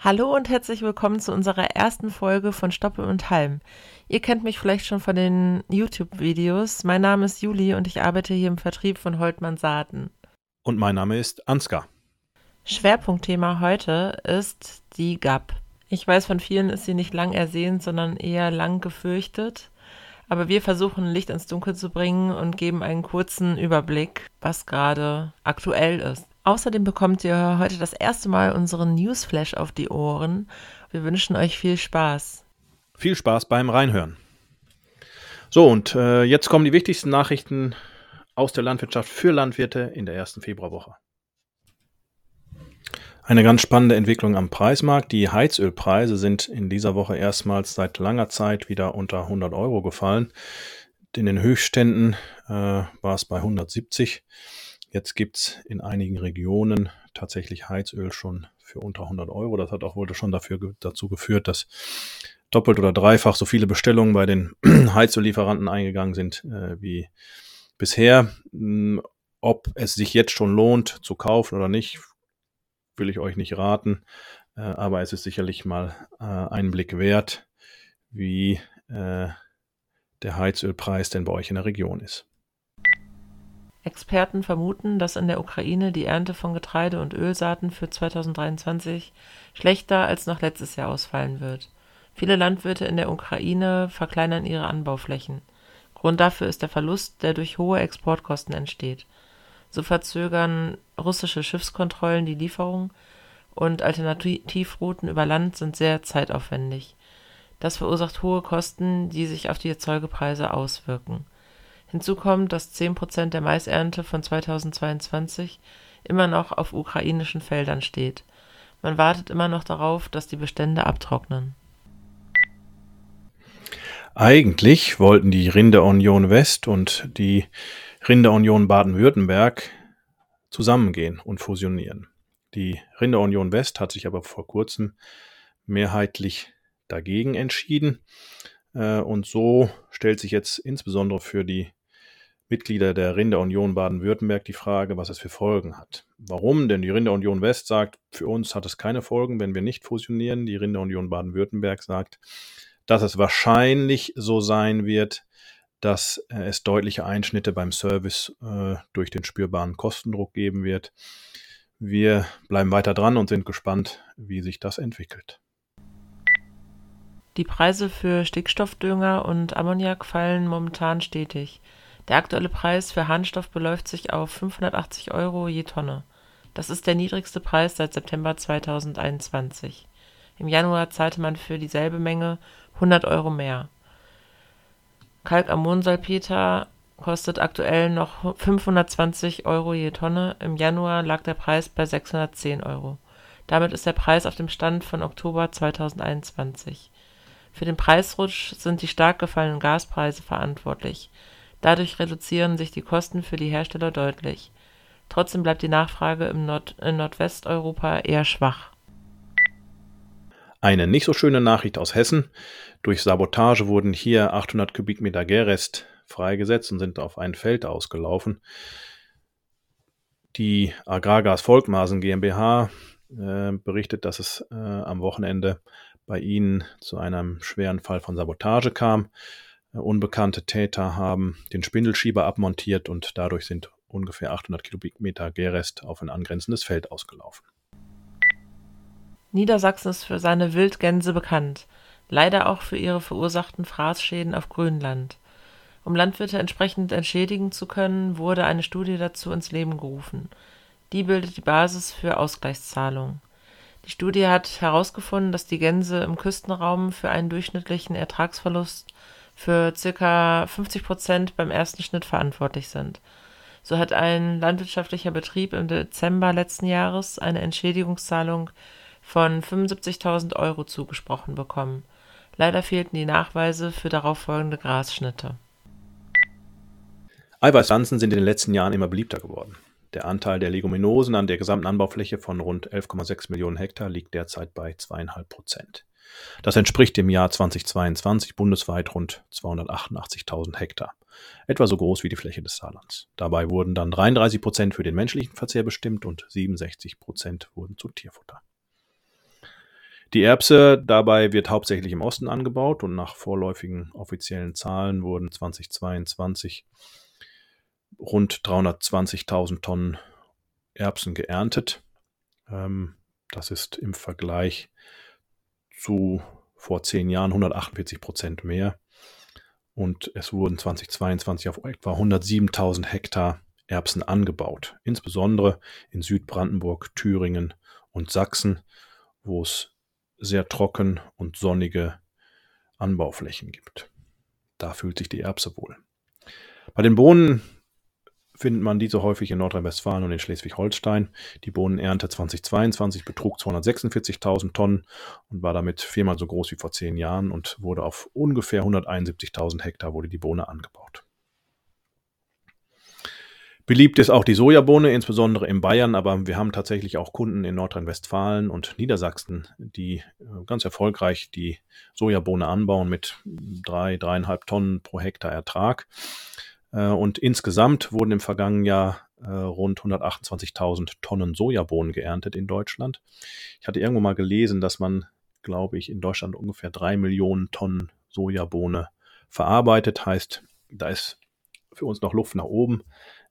Hallo und herzlich willkommen zu unserer ersten Folge von Stoppel und Halm. Ihr kennt mich vielleicht schon von den YouTube-Videos. Mein Name ist Juli und ich arbeite hier im Vertrieb von Holtmann Saaten. Und mein Name ist Ansgar. Schwerpunktthema heute ist die GAP. Ich weiß, von vielen ist sie nicht lang ersehnt, sondern eher lang gefürchtet. Aber wir versuchen Licht ins Dunkel zu bringen und geben einen kurzen Überblick, was gerade aktuell ist. Außerdem bekommt ihr heute das erste Mal unseren Newsflash auf die Ohren. Wir wünschen euch viel Spaß. Viel Spaß beim Reinhören. So, und äh, jetzt kommen die wichtigsten Nachrichten aus der Landwirtschaft für Landwirte in der ersten Februarwoche. Eine ganz spannende Entwicklung am Preismarkt. Die Heizölpreise sind in dieser Woche erstmals seit langer Zeit wieder unter 100 Euro gefallen. In den Höchstständen äh, war es bei 170. Jetzt gibt es in einigen Regionen tatsächlich Heizöl schon für unter 100 Euro. Das hat auch wohl schon dafür, dazu geführt, dass doppelt oder dreifach so viele Bestellungen bei den Heizöllieferanten eingegangen sind äh, wie bisher. Hm, ob es sich jetzt schon lohnt zu kaufen oder nicht, will ich euch nicht raten. Äh, aber es ist sicherlich mal äh, einen Blick wert, wie äh, der Heizölpreis denn bei euch in der Region ist. Experten vermuten, dass in der Ukraine die Ernte von Getreide und Ölsaaten für 2023 schlechter als noch letztes Jahr ausfallen wird. Viele Landwirte in der Ukraine verkleinern ihre Anbauflächen. Grund dafür ist der Verlust, der durch hohe Exportkosten entsteht. So verzögern russische Schiffskontrollen die Lieferung und Alternativrouten über Land sind sehr zeitaufwendig. Das verursacht hohe Kosten, die sich auf die Erzeugerpreise auswirken Hinzu kommt, dass 10 Prozent der Maisernte von 2022 immer noch auf ukrainischen Feldern steht. Man wartet immer noch darauf, dass die Bestände abtrocknen. Eigentlich wollten die Rinderunion West und die Rinderunion Baden-Württemberg zusammengehen und fusionieren. Die Rinderunion West hat sich aber vor kurzem mehrheitlich dagegen entschieden. Äh, und so stellt sich jetzt insbesondere für die Mitglieder der Rinderunion Baden-Württemberg die Frage, was es für Folgen hat. Warum? Denn die Rinderunion West sagt, für uns hat es keine Folgen, wenn wir nicht fusionieren. Die Rinderunion Baden-Württemberg sagt, dass es wahrscheinlich so sein wird, dass äh, es deutliche Einschnitte beim Service äh, durch den spürbaren Kostendruck geben wird. Wir bleiben weiter dran und sind gespannt, wie sich das entwickelt. Die Preise für Stickstoffdünger und Ammoniak fallen momentan stetig. Der aktuelle Preis für Harnstoff beläuft sich auf 580 Euro je Tonne. Das ist der niedrigste Preis seit September 2021. Im Januar zahlte man für dieselbe Menge 100 Euro mehr. Kalkammoniumsalpeter kostet aktuell noch 520 Euro je Tonne. Im Januar lag der Preis bei 610 Euro. Damit ist der Preis auf dem Stand von Oktober 2021. Für den Preisrutsch sind die stark gefallenen Gaspreise verantwortlich. Dadurch reduzieren sich die Kosten für die Hersteller deutlich. Trotzdem bleibt die Nachfrage im Nord in Nordwesteuropa eher schwach. Eine nicht so schöne Nachricht aus Hessen. Durch Sabotage wurden hier 800 Kubikmeter Gärrest freigesetzt und sind auf ein Feld ausgelaufen. Die Agrargas Volkmaßen GmbH äh, berichtet, dass es äh, am Wochenende bei ihnen zu einem schweren Fall von Sabotage kam. Äh, unbekannte Täter haben den Spindelschieber abmontiert und dadurch sind ungefähr 800 Kubikmeter Gärrest auf ein angrenzendes Feld ausgelaufen. Niedersachsen ist für seine Wildgänse bekannt, leider auch für ihre verursachten Fraßschäden auf Grünland. Um Landwirte entsprechend entschädigen zu können, wurde eine Studie dazu ins Leben gerufen. Die bildet die Basis für Ausgleichszahlungen. Die Studie hat herausgefunden, dass die Gänse im Küstenraum für einen durchschnittlichen Ertragsverlust für circa 50 Prozent beim ersten Schnitt verantwortlich sind. So hat ein landwirtschaftlicher Betrieb im Dezember letzten Jahres eine Entschädigungszahlung von 75.000 Euro zugesprochen bekommen. Leider fehlten die Nachweise für darauf folgende Grasschnitte. Eiweißpflanzen sind in den letzten Jahren immer beliebter geworden. Der Anteil der Leguminosen an der gesamten Anbaufläche von rund 11,6 Millionen Hektar liegt derzeit bei zweieinhalb Prozent. Das entspricht im Jahr 2022 bundesweit rund 288.000 Hektar, etwa so groß wie die Fläche des Saarlands. Dabei wurden dann 33 Prozent für den menschlichen Verzehr bestimmt und 67 Prozent wurden zu Tierfutter. Die Erbse dabei wird hauptsächlich im Osten angebaut und nach vorläufigen offiziellen Zahlen wurden 2022 rund 320.000 Tonnen Erbsen geerntet. Ähm, das ist im Vergleich zu vor zehn Jahren 148 Prozent mehr. Und es wurden 2022 auf etwa 107.000 Hektar Erbsen angebaut, insbesondere in Südbrandenburg, Thüringen und Sachsen, wo es sehr trocken und sonnige Anbauflächen gibt. Da fühlt sich die Erbse wohl. Bei den Bohnen findet man diese häufig in Nordrhein-Westfalen und in Schleswig-Holstein. Die Bohnenernte 2022 betrug 246.000 Tonnen und war damit viermal so groß wie vor zehn Jahren und wurde auf ungefähr 171.000 Hektar wurde die Bohne angebaut. Beliebt ist auch die Sojabohne, insbesondere in Bayern, aber wir haben tatsächlich auch Kunden in Nordrhein-Westfalen und Niedersachsen, die äh, ganz erfolgreich die Sojabohne anbauen mit drei, dreieinhalb Tonnen pro Hektar Ertrag. Äh, und insgesamt wurden im vergangenen Jahr äh, rund 128.000 Tonnen Sojabohnen geerntet in Deutschland. Ich hatte irgendwo mal gelesen, dass man, glaube ich, in Deutschland ungefähr drei Millionen Tonnen Sojabohne verarbeitet. Heißt, da ist für uns noch Luft nach oben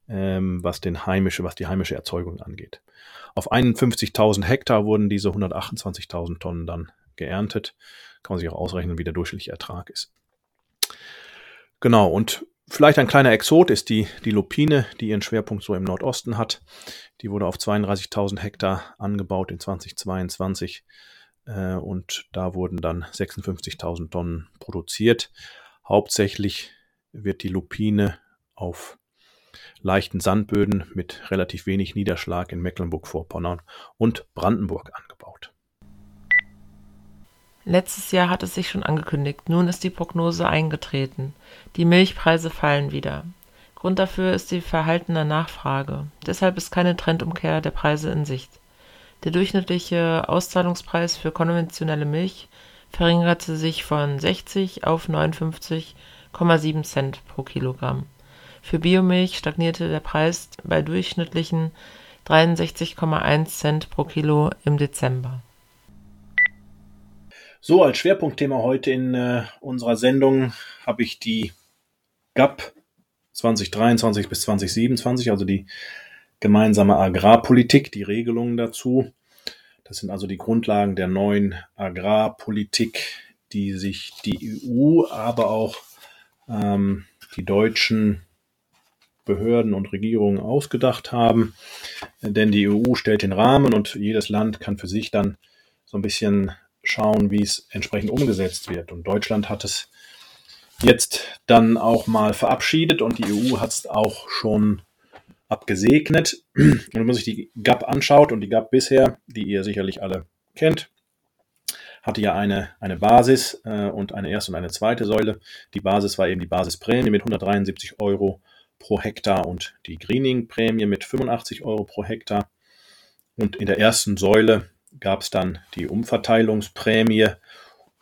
ähm, was, den heimische, was die heimische Erzeugung angeht. Auf 51.000 Hektar wurden diese 128.000 Tonnen dann geerntet. Kann man sich auch ausrechnen, wie der durchschnittliche Ertrag ist. Genau, und vielleicht ein kleiner Exot ist die, die Lupine, die ihren Schwerpunkt so im Nordosten hat. Die wurde auf 32.000 Hektar angebaut in 2022 äh, und da wurden dann 56.000 Tonnen produziert. Hauptsächlich wird die Lupine auf leichten Sandböden mit relativ wenig Niederschlag in Mecklenburg-Vorpommern und Brandenburg angebaut. Letztes Jahr hat es sich schon angekündigt, nun ist die Prognose eingetreten. Die Milchpreise fallen wieder. Grund dafür ist die verhaltene Nachfrage. Deshalb ist keine Trendumkehr der Preise in Sicht. Der durchschnittliche Auszahlungspreis für konventionelle Milch verringerte sich von 60 auf 59,7 Cent pro Kilogramm. Für Biomilch stagnierte der Preis bei durchschnittlichen 63,1 Cent pro Kilo im Dezember. So, als Schwerpunktthema heute in äh, unserer Sendung habe ich die GAP 2023 bis 2027, also die gemeinsame Agrarpolitik, die Regelungen dazu. Das sind also die Grundlagen der neuen Agrarpolitik, die sich die EU, aber auch ähm, die deutschen Behörden und Regierungen ausgedacht haben. Denn die EU stellt den Rahmen und jedes Land kann für sich dann so ein bisschen schauen, wie es entsprechend umgesetzt wird. Und Deutschland hat es jetzt dann auch mal verabschiedet und die EU hat es auch schon abgesegnet. Wenn man sich die GAP anschaut und die GAP bisher, die ihr sicherlich alle kennt, hatte ja eine, eine Basis äh, und eine erste und eine zweite Säule. Die Basis war eben die Basisprämie mit 173 Euro pro Hektar und die Greening-Prämie mit 85 Euro pro Hektar. Und in der ersten Säule gab es dann die Umverteilungsprämie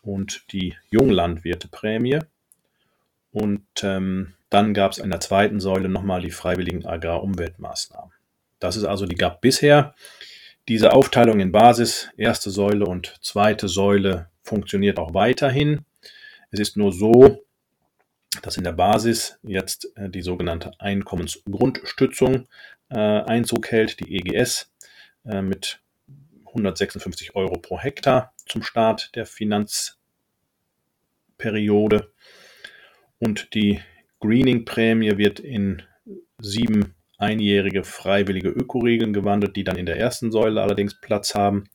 und die Junglandwirteprämie. Und ähm, dann gab es in der zweiten Säule nochmal die freiwilligen Agrarumweltmaßnahmen. Das ist also die GAP bisher. Diese Aufteilung in Basis, erste Säule und zweite Säule funktioniert auch weiterhin. Es ist nur so, dass in der Basis jetzt äh, die sogenannte Einkommensgrundstützung äh, Einzug hält, die EGS, äh, mit 156 Euro pro Hektar zum Start der Finanzperiode. Und die Greening-Prämie wird in sieben einjährige freiwillige Ökoregeln gewandelt, die dann in der ersten Säule allerdings Platz haben.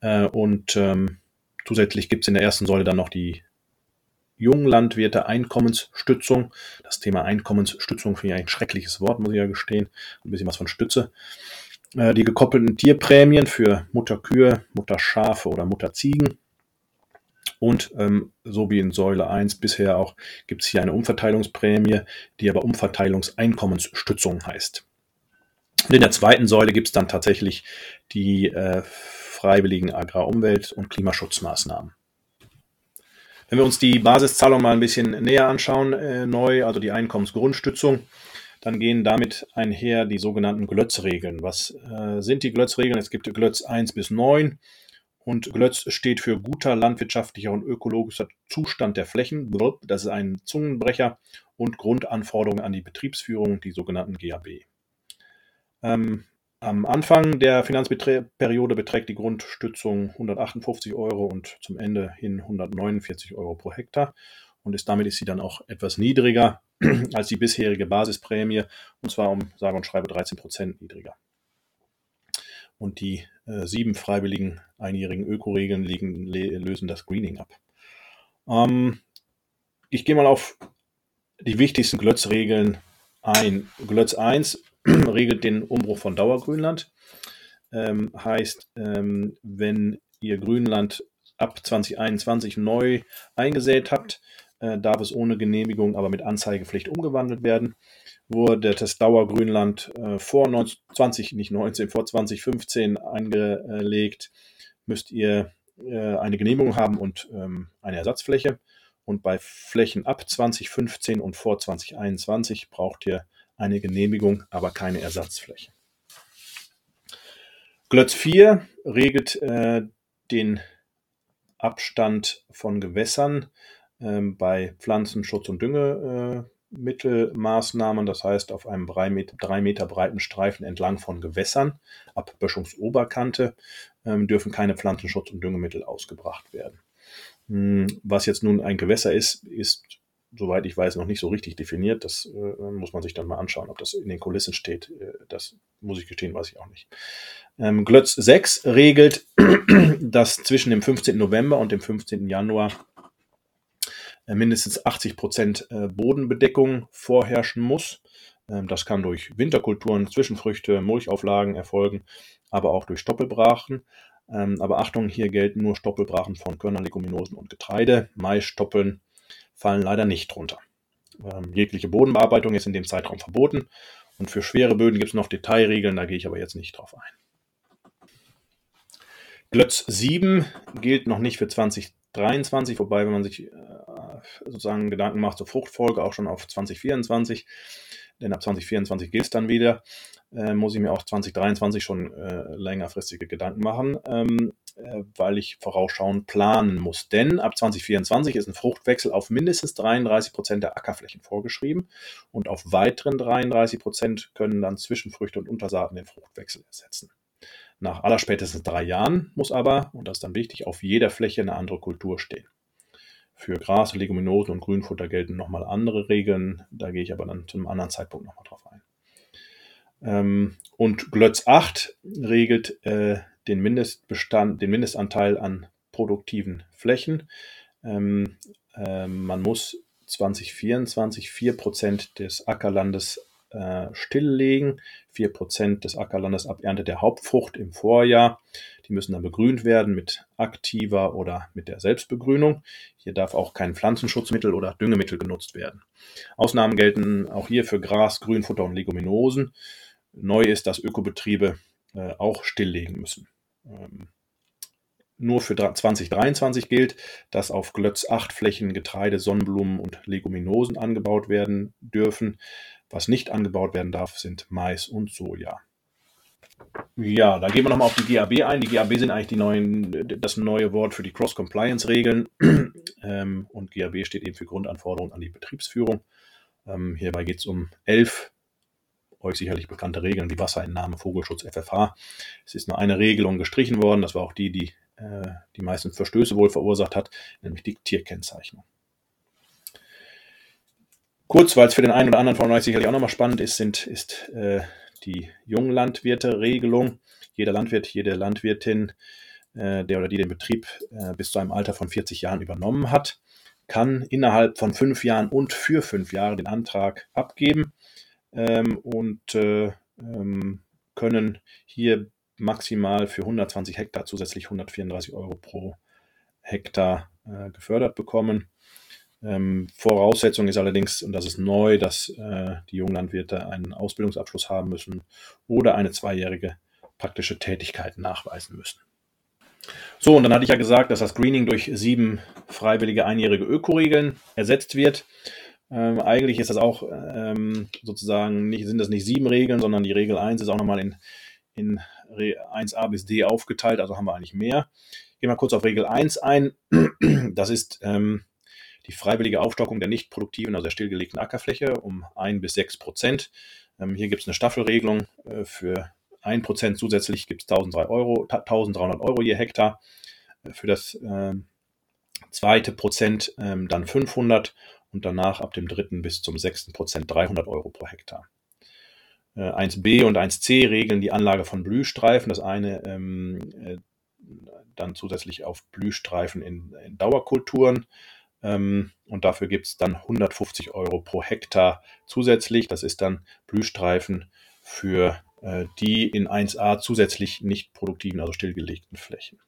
Und ähm, zusätzlich gibt es in der ersten Säule dann noch die Junglandwirte Einkommensstützung. Das Thema Einkommensstützung finde ich ein schreckliches Wort, muss ich ja gestehen. Ein bisschen was von Stütze. Äh, die gekoppelten Tierprämien für Mutterkühe, Mutterschafe oder Mutterziegen. Und ähm, so wie in Säule 1 bisher auch gibt es hier eine Umverteilungsprämie, die aber Umverteilungseinkommensstützung heißt. Und in der zweiten Säule gibt es dann tatsächlich die äh, freiwilligen Agrarumwelt- und Klimaschutzmaßnahmen. Wenn wir uns die Basiszahlung mal ein bisschen näher anschauen, äh, neu, also die Einkommensgrundstützung, dann gehen damit einher die sogenannten Glötz-Regeln. Was äh, sind die Glötz-Regeln? Es gibt Glötz 1 bis 9 und Glötz steht für guter landwirtschaftlicher und ökologischer Zustand der Flächen. Das ist ein Zungenbrecher und Grundanforderungen an die Betriebsführung, die sogenannten GAB. Ähm, am Anfang der Finanzperiode beträgt die Grundstützung 158 Euro und zum Ende hin 149 Euro pro Hektar. Und ist, damit ist sie dann auch etwas niedriger als die bisherige Basisprämie, und zwar um sage und schreibe 13 Prozent niedriger. Und die äh, sieben freiwilligen einjährigen Ökoregeln lösen das Greening ab. Ähm, ich gehe mal auf die wichtigsten Glötz-Regeln ein. Glötz 1 regelt den Umbruch von Dauergrünland. Ähm, heißt, ähm, wenn ihr Grünland ab 2021 neu eingesät habt, äh, darf es ohne Genehmigung, aber mit Anzeigepflicht umgewandelt werden. Wurde das Dauergrünland äh, vor 19, 20, nicht 19, vor 2015 eingelegt, müsst ihr äh, eine Genehmigung haben und ähm, eine Ersatzfläche. Und bei Flächen ab 2015 und vor 2021 braucht ihr eine Genehmigung, aber keine Ersatzfläche. Glötz 4 regelt äh, den Abstand von Gewässern ähm, bei Pflanzenschutz und Düngemittelmaßnahmen, das heißt auf einem drei Meter, drei Meter breiten Streifen entlang von Gewässern ab Böschungsoberkante ähm, dürfen keine Pflanzenschutz- und Düngemittel ausgebracht werden. Hm, was jetzt nun ein Gewässer ist, ist soweit ich weiß, noch nicht so richtig definiert. Das äh, muss man sich dann mal anschauen, ob das in den Kulissen steht. Äh, das muss ich gestehen, weiß ich auch nicht. Ähm, Glötz 6 regelt, dass zwischen dem 15. November und dem 15. Januar äh, mindestens 80 Prozent äh, Bodenbedeckung vorherrschen muss. Ähm, das kann durch Winterkulturen, Zwischenfrüchte, Mulchauflagen erfolgen, aber auch durch Stoppelbrachen. Ähm, aber Achtung, hier gelten nur Stoppelbrachen von Körnern, Leguminosen und Getreide. Maisstoppeln fallen leider nicht drunter. Ähm, jegliche Bodenbearbeitung ist in dem Zeitraum verboten und für schwere Böden gibt es noch Detailregeln, da gehe ich aber jetzt nicht drauf ein. Glötz 7 gilt noch nicht für 2023, wobei, wenn man sich äh, sozusagen Gedanken macht zur Fruchtfolge, auch schon auf 2024, denn ab 2024 gilt es dann wieder, äh, muss ich mir auch 2023 schon äh, längerfristige Gedanken machen. Ähm, äh, weil ich vorausschauend planen muss. Denn ab 2024 ist ein Fruchtwechsel auf mindestens 33 Prozent der Ackerflächen vorgeschrieben und auf weiteren 33 Prozent können dann Zwischenfrüchte und Untersaaten den Fruchtwechsel ersetzen. Nach allerspätestens drei Jahren muss aber, und das ist dann wichtig, auf jeder Fläche eine andere Kultur stehen. Für Gras, Leguminosen und Grünfutter gelten nochmal andere Regeln. Da gehe ich aber dann zu einem anderen Zeitpunkt nochmal drauf ein. Ähm, und Glötz 8 regelt äh, den Mindestbestand, den Mindestanteil an produktiven Flächen. Ähm, äh, man muss 2024 4% des Ackerlandes äh, stilllegen, 4% des Ackerlandes ab Ernte der Hauptfrucht im Vorjahr. Die müssen dann begrünt werden mit aktiver oder mit der Selbstbegrünung. Hier darf auch kein Pflanzenschutzmittel oder Düngemittel genutzt werden. Ausnahmen gelten auch hier für Gras, Grünfutter und Leguminosen. Neu ist, dass Ökobetriebe äh, auch stilllegen müssen. Ähm, nur für 2023 gilt, dass auf Glötz 8 Flächen Getreide, Sonnenblumen und Leguminosen angebaut werden dürfen. Was nicht angebaut werden darf, sind Mais und Soja. Ja, da gehen wir nochmal auf die GAB ein. Die GAB sind eigentlich neuen, das neue Wort für die Cross-Compliance-Regeln. Ähm, und GAB steht eben für Grundanforderungen an die Betriebsführung. Ähm, hierbei geht es um elf euch sicherlich bekannte Regeln wie Wasserentnahme, Vogelschutz, FFH. Es ist nur eine Regelung gestrichen worden, das war auch die, die äh, die meisten Verstöße wohl verursacht hat, nämlich die Tierkennzeichnung. Kurz, weil es für den einen oder anderen von euch sicherlich auch nochmal spannend ist, sind, ist äh, die Junglandwirte-Regelung. Jeder Landwirt, jede Landwirtin, äh, der oder die den Betrieb äh, bis zu einem Alter von 40 Jahren übernommen hat, kann innerhalb von fünf Jahren und für fünf Jahre den Antrag abgeben ähm, und äh, ähm, können hier maximal für 120 Hektar zusätzlich 134 Euro pro Hektar äh, gefördert bekommen. Ähm, Voraussetzung ist allerdings, und das ist neu, dass äh, die Junglandwirte einen Ausbildungsabschluss haben müssen oder eine zweijährige praktische Tätigkeit nachweisen müssen. So, und dann hatte ich ja gesagt, dass das Greening durch sieben freiwillige einjährige Ökoregeln ersetzt wird. Ähm, eigentlich ist das auch ähm, sozusagen nicht, sind das nicht sieben Regeln, sondern die Regel 1 ist auch nochmal in, in 1a bis d aufgeteilt, also haben wir eigentlich mehr. Gehen wir kurz auf Regel 1 ein. Das ist ähm, die freiwillige Aufstockung der nicht produktiven, also der stillgelegten Ackerfläche um 1 bis 6 Prozent. Ähm, hier gibt es eine Staffelregelung. Äh, für 1 Prozent zusätzlich gibt es 1300 Euro, 1300 Euro je Hektar. Äh, für das äh, zweite Prozent ähm, dann 500 und danach ab dem dritten bis zum sechsten Prozent 300 Euro pro Hektar. 1b äh, und 1c regeln die Anlage von Blühstreifen. Das eine ähm, äh, dann zusätzlich auf Blühstreifen in, in Dauerkulturen. Ähm, und dafür gibt es dann 150 Euro pro Hektar zusätzlich. Das ist dann Blühstreifen für äh, die in 1a zusätzlich nicht produktiven, also stillgelegten Flächen.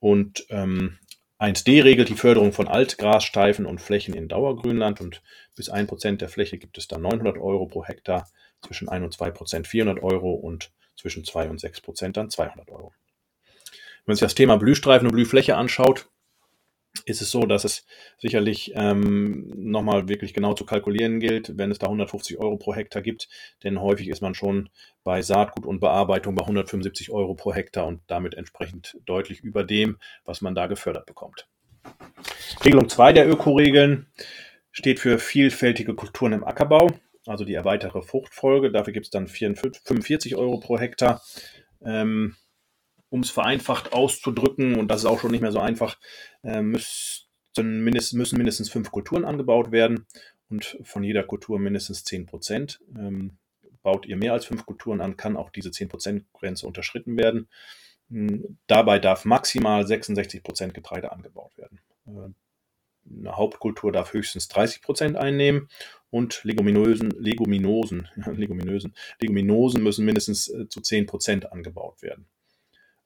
Und ähm, 1d regelt die Förderung von Altgrassteifen und Flächen in Dauergrünland und bis 1% der Fläche gibt es dann 900 Euro pro Hektar, zwischen 1 und 2% 400 Euro und zwischen 2 und 6% dann 200 Euro. Wenn man sich das Thema Blühstreifen und Blühfläche anschaut, ist es so, dass es sicherlich ähm, nochmal wirklich genau zu kalkulieren gilt, wenn es da 150 Euro pro Hektar gibt. Denn häufig ist man schon bei Saatgut und Bearbeitung bei 175 Euro pro Hektar und damit entsprechend deutlich über dem, was man da gefördert bekommt. Regelung 2 der Ökoregeln steht für vielfältige Kulturen im Ackerbau, also die erweiterte Fruchtfolge. Dafür gibt es dann 45 Euro pro Hektar. Ähm, um es vereinfacht auszudrücken, und das ist auch schon nicht mehr so einfach, äh, müssen, mindest, müssen mindestens fünf Kulturen angebaut werden und von jeder Kultur mindestens 10 Prozent. Ähm, baut ihr mehr als fünf Kulturen an, kann auch diese 10%-Grenze unterschritten werden. Hm, dabei darf maximal 66 Prozent Getreide angebaut werden. Äh, eine Hauptkultur darf höchstens 30 Prozent einnehmen und Leguminosen, Leguminosen, Leguminosen, Leguminosen müssen mindestens äh, zu 10 Prozent angebaut werden.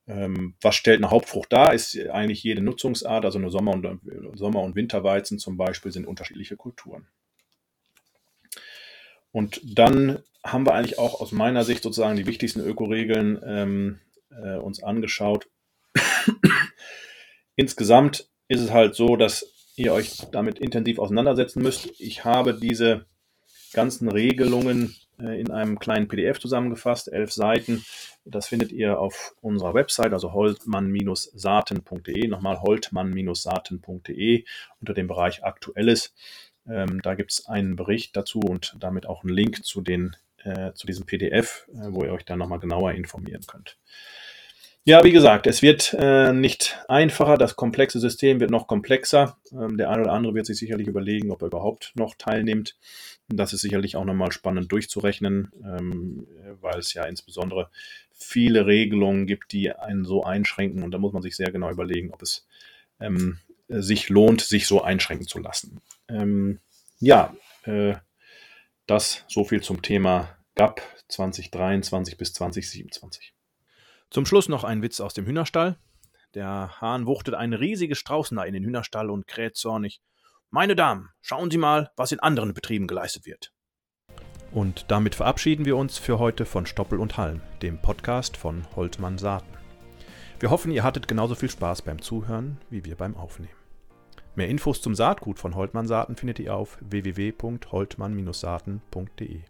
Ähm, was stellt eine Hauptfrucht dar? Ist eigentlich jede Nutzungsart, also eine Sommer- und, Sommer- und Winterweizen zum Beispiel, sind unterschiedliche Kulturen. Und dann haben wir eigentlich auch aus meiner Sicht sozusagen die wichtigsten Ökoregeln ähm, äh, uns angeschaut. Insgesamt ist es halt so, dass ihr euch damit intensiv auseinandersetzen müsst. Ich habe diese ganzen Regelungen äh, in einem kleinen PDF zusammengefasst, elf Seiten. Das findet ihr auf unserer Website, also holtmann-saaten.de. Nochmal holtmann-saaten.de unter dem Bereich Aktuelles. Ähm, da gibt es einen Bericht dazu und damit auch einen Link zu, den, äh, zu diesem PDF, äh, wo ihr euch dann nochmal genauer informieren könnt. Ja, wie gesagt, es wird äh, nicht einfacher, das komplexe System wird noch komplexer. Ähm, der eine oder andere wird sich sicherlich überlegen, ob er überhaupt noch teilnimmt. Das ist sicherlich auch nochmal spannend durchzurechnen, ähm, weil es ja insbesondere viele Regelungen gibt, die einen so einschränken. Und da muss man sich sehr genau überlegen, ob es ähm, sich lohnt, sich so einschränken zu lassen. Ähm, ja, äh, das so viel zum Thema GAP 2023 bis 2027. Zum Schluss noch ein Witz aus dem Hühnerstall. Der Hahn wuchtet ein riesiges Straußenei in den Hühnerstall und kräht zornig. Meine Damen, schauen Sie mal, was in anderen Betrieben geleistet wird. Und damit verabschieden wir uns für heute von Stoppel und Halm, dem Podcast von Holtmann Saaten. Wir hoffen, ihr hattet genauso viel Spaß beim Zuhören wie wir beim Aufnehmen. Mehr Infos zum Saatgut von Holtmann Saaten findet ihr auf www.holtmann-saaten.de.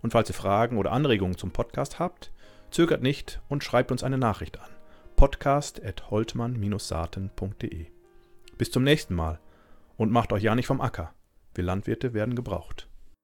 Und falls ihr Fragen oder Anregungen zum Podcast habt, Zögert nicht und schreibt uns eine Nachricht an. podcast.holtmann-saaten.de. Bis zum nächsten Mal und macht euch ja nicht vom Acker. Wir Landwirte werden gebraucht.